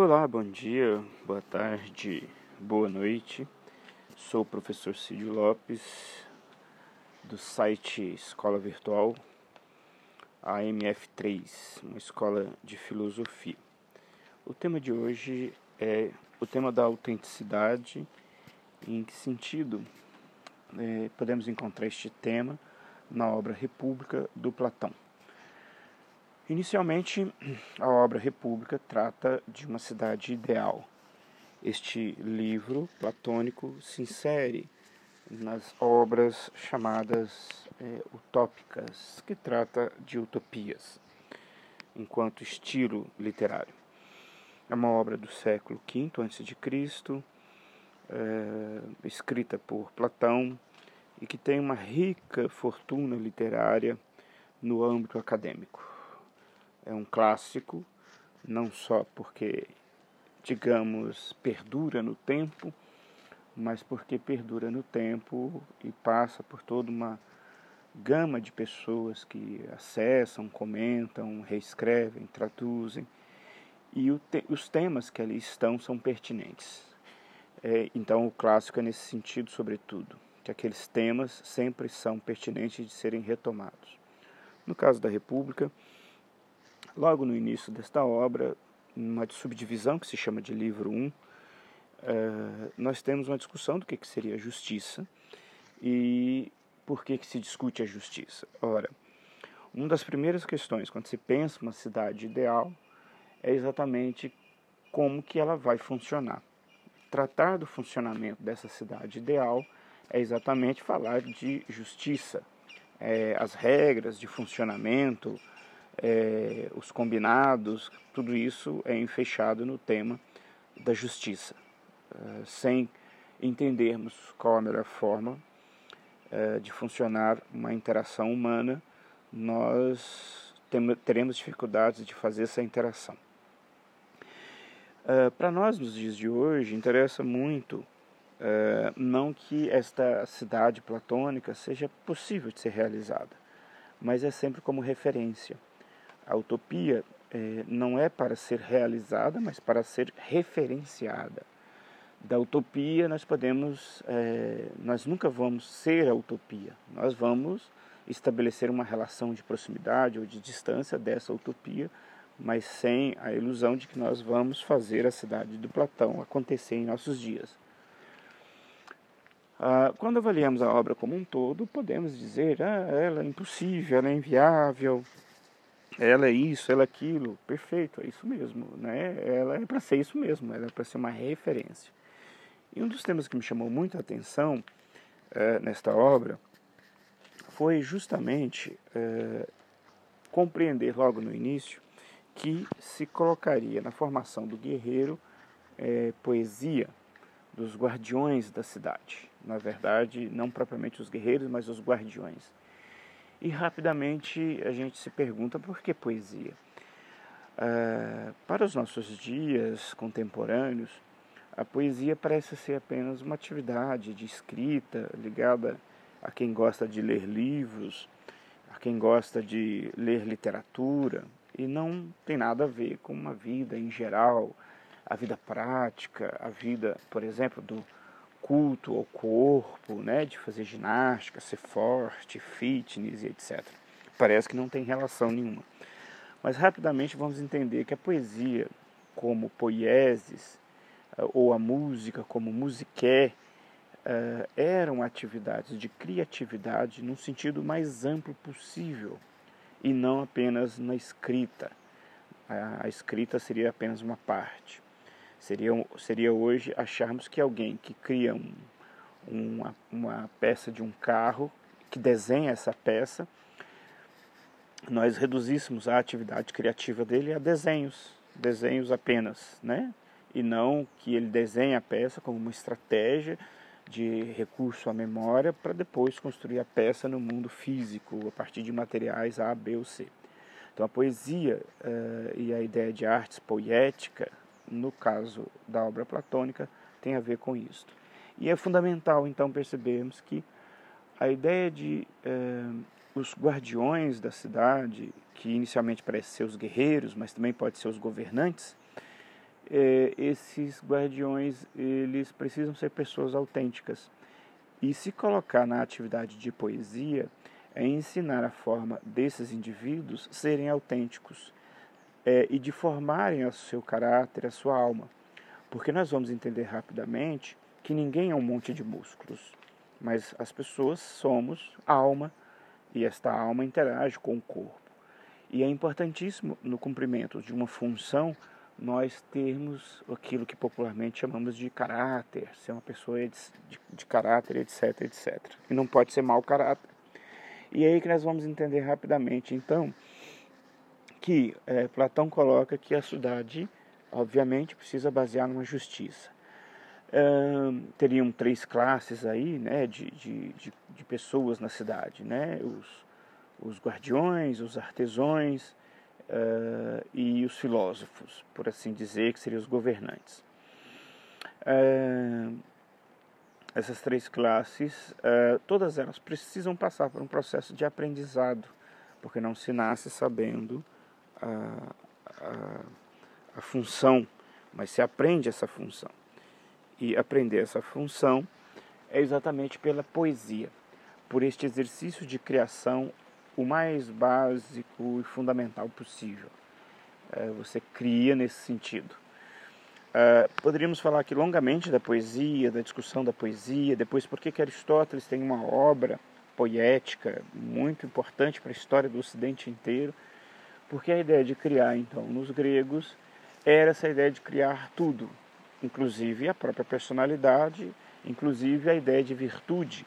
Olá, bom dia, boa tarde, boa noite. Sou o professor Cídio Lopes, do site Escola Virtual AMF3, uma escola de filosofia. O tema de hoje é o tema da autenticidade. Em que sentido é, podemos encontrar este tema na obra República do Platão? Inicialmente, a obra República trata de uma cidade ideal. Este livro platônico se insere nas obras chamadas é, utópicas, que trata de utopias, enquanto estilo literário. É uma obra do século V a.C., é, escrita por Platão e que tem uma rica fortuna literária no âmbito acadêmico é um clássico, não só porque, digamos, perdura no tempo, mas porque perdura no tempo e passa por toda uma gama de pessoas que acessam, comentam, reescrevem, traduzem, e te os temas que ali estão são pertinentes. É, então, o clássico é nesse sentido, sobretudo, que aqueles temas sempre são pertinentes de serem retomados. No caso da República, Logo no início desta obra, uma subdivisão que se chama de livro 1, eh, nós temos uma discussão do que, seria justiça e por que, que se discute a justiça. Ora, uma das primeiras questões quando se pensa uma cidade ideal é exatamente como que ela vai funcionar. Tratar do funcionamento dessa cidade ideal é exatamente falar de justiça, é, as regras de funcionamento, é, os combinados, tudo isso é enfechado no tema da justiça, é, sem entendermos qual a melhor forma é, de funcionar uma interação humana, nós teremos dificuldades de fazer essa interação. É, Para nós, nos dias de hoje, interessa muito é, não que esta cidade platônica seja possível de ser realizada, mas é sempre como referência a utopia é, não é para ser realizada, mas para ser referenciada. Da utopia nós podemos, é, nós nunca vamos ser a utopia. Nós vamos estabelecer uma relação de proximidade ou de distância dessa utopia, mas sem a ilusão de que nós vamos fazer a cidade do Platão acontecer em nossos dias. Ah, quando avaliamos a obra como um todo, podemos dizer, ah, ela é impossível, ela é inviável, ela é isso, ela é aquilo, perfeito, é isso mesmo, né? Ela é para ser isso mesmo, ela é para ser uma referência. E um dos temas que me chamou muita atenção é, nesta obra foi justamente é, compreender logo no início que se colocaria na formação do guerreiro é, poesia dos guardiões da cidade. Na verdade, não propriamente os guerreiros, mas os guardiões. E rapidamente a gente se pergunta por que poesia? Uh, para os nossos dias contemporâneos, a poesia parece ser apenas uma atividade de escrita ligada a quem gosta de ler livros, a quem gosta de ler literatura, e não tem nada a ver com uma vida em geral, a vida prática, a vida, por exemplo, do culto ao corpo, né, de fazer ginástica, ser forte, fitness e etc. Parece que não tem relação nenhuma. Mas rapidamente vamos entender que a poesia, como poieses, eh, ou a música, como musiqué, eh, eram atividades de criatividade no sentido mais amplo possível e não apenas na escrita. A escrita seria apenas uma parte. Seria, seria hoje acharmos que alguém que cria um, uma, uma peça de um carro, que desenha essa peça, nós reduzíssemos a atividade criativa dele a desenhos, desenhos apenas, né? E não que ele desenhe a peça como uma estratégia de recurso à memória para depois construir a peça no mundo físico a partir de materiais A, B ou C. Então a poesia uh, e a ideia de artes poética no caso da obra platônica, tem a ver com isto. E é fundamental, então, percebermos que a ideia de eh, os guardiões da cidade, que inicialmente parece ser os guerreiros, mas também pode ser os governantes, é, esses guardiões eles precisam ser pessoas autênticas. E se colocar na atividade de poesia é ensinar a forma desses indivíduos serem autênticos é, e de formarem o seu caráter, a sua alma. Porque nós vamos entender rapidamente que ninguém é um monte de músculos, mas as pessoas somos alma e esta alma interage com o corpo. E é importantíssimo no cumprimento de uma função nós termos aquilo que popularmente chamamos de caráter, ser uma pessoa de, de, de caráter, etc, etc. E não pode ser mau caráter. E é aí que nós vamos entender rapidamente, então, que é, Platão coloca que a cidade, obviamente, precisa basear numa justiça. teriam três classes aí, né, de, de, de, de pessoas na cidade, né, os, os guardiões, os artesões, e os filósofos, por assim dizer, que seriam os governantes. Essas três classes, todas elas precisam passar por um processo de aprendizado, porque não se nasce sabendo a, a, a função, mas se aprende essa função. E aprender essa função é exatamente pela poesia, por este exercício de criação o mais básico e fundamental possível. É, você cria nesse sentido. É, poderíamos falar aqui longamente da poesia, da discussão da poesia, depois por que Aristóteles tem uma obra poética muito importante para a história do Ocidente inteiro, porque a ideia de criar, então, nos gregos, era essa ideia de criar tudo, inclusive a própria personalidade, inclusive a ideia de virtude.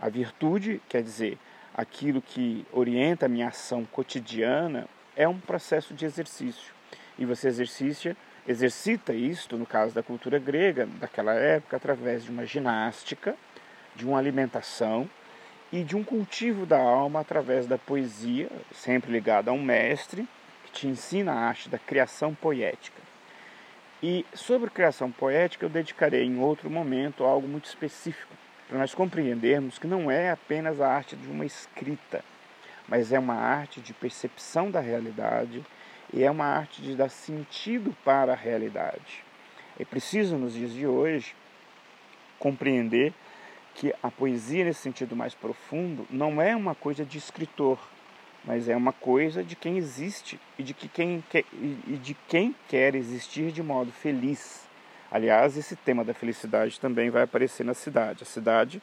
A virtude quer dizer aquilo que orienta a minha ação cotidiana é um processo de exercício. E você exercita, exercita isto, no caso da cultura grega, daquela época, através de uma ginástica, de uma alimentação e de um cultivo da alma através da poesia, sempre ligada a um mestre que te ensina a arte da criação poética. E sobre criação poética eu dedicarei em outro momento algo muito específico, para nós compreendermos que não é apenas a arte de uma escrita, mas é uma arte de percepção da realidade e é uma arte de dar sentido para a realidade. É preciso, nos dias de hoje, compreender que a poesia, nesse sentido mais profundo, não é uma coisa de escritor, mas é uma coisa de quem existe e de, que quem, quer, e de quem quer existir de modo feliz Aliás, esse tema da felicidade também vai aparecer na cidade. A cidade,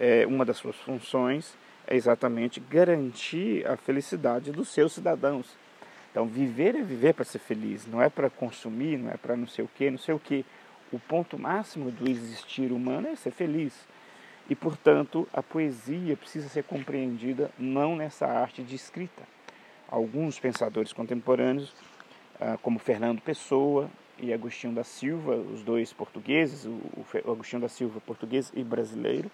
é, uma das suas funções é exatamente garantir a felicidade dos seus cidadãos. Então, viver é viver para ser feliz, não é para consumir, não é para não sei o que, não sei o que. O ponto máximo do existir humano é ser feliz. E, portanto, a poesia precisa ser compreendida não nessa arte de escrita. Alguns pensadores contemporâneos, ah, como Fernando Pessoa, e Agostinho da Silva, os dois portugueses, o Agostinho da Silva português e brasileiro,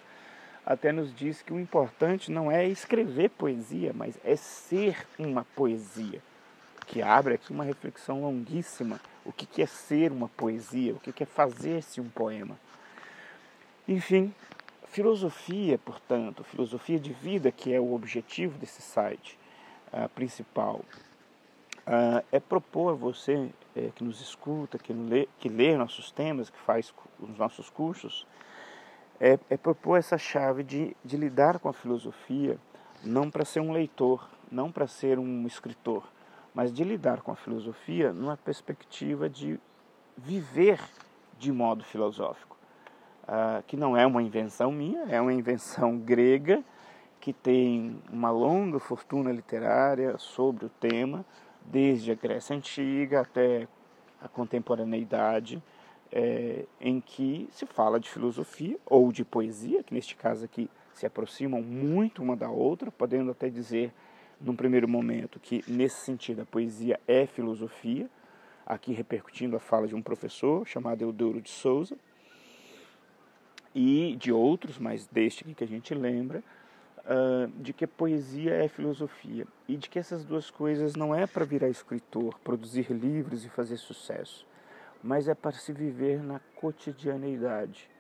até nos diz que o importante não é escrever poesia, mas é ser uma poesia. Que abre aqui uma reflexão longuíssima. O que é ser uma poesia? O que é fazer-se um poema? Enfim, filosofia, portanto, filosofia de vida, que é o objetivo desse site uh, principal, uh, é propor a você é, que nos escuta, que lê, que lê nossos temas, que faz os nossos cursos, é, é propor essa chave de, de lidar com a filosofia não para ser um leitor, não para ser um escritor, mas de lidar com a filosofia numa perspectiva de viver de modo filosófico, uh, que não é uma invenção minha, é uma invenção grega que tem uma longa fortuna literária sobre o tema, desde a Grécia Antiga até a contemporaneidade, é, em que se fala de filosofia ou de poesia, que neste caso aqui se aproximam muito uma da outra, podendo até dizer, num primeiro momento, que nesse sentido a poesia é filosofia, aqui repercutindo a fala de um professor chamado Eudoro de Souza, e de outros, mas deste que a gente lembra, uh, de que a poesia é filosofia e de que essas duas coisas não é para virar escritor, produzir livros e fazer sucesso, mas é para se viver na cotidianeidade.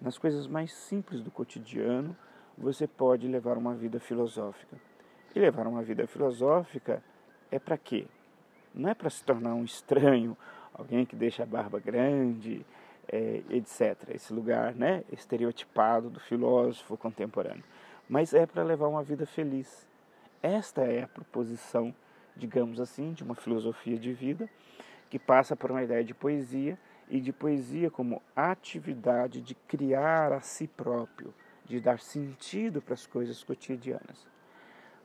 Nas coisas mais simples do cotidiano, você pode levar uma vida filosófica. E levar uma vida filosófica é para quê? Não é para se tornar um estranho, alguém que deixa a barba grande, é, etc. Esse lugar né, estereotipado do filósofo contemporâneo. Mas é para levar uma vida feliz. Esta é a proposição, digamos assim, de uma filosofia de vida que passa por uma ideia de poesia e de poesia como atividade de criar a si próprio, de dar sentido para as coisas cotidianas.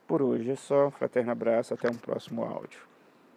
Por hoje é só, fraterno abraço, até um próximo áudio.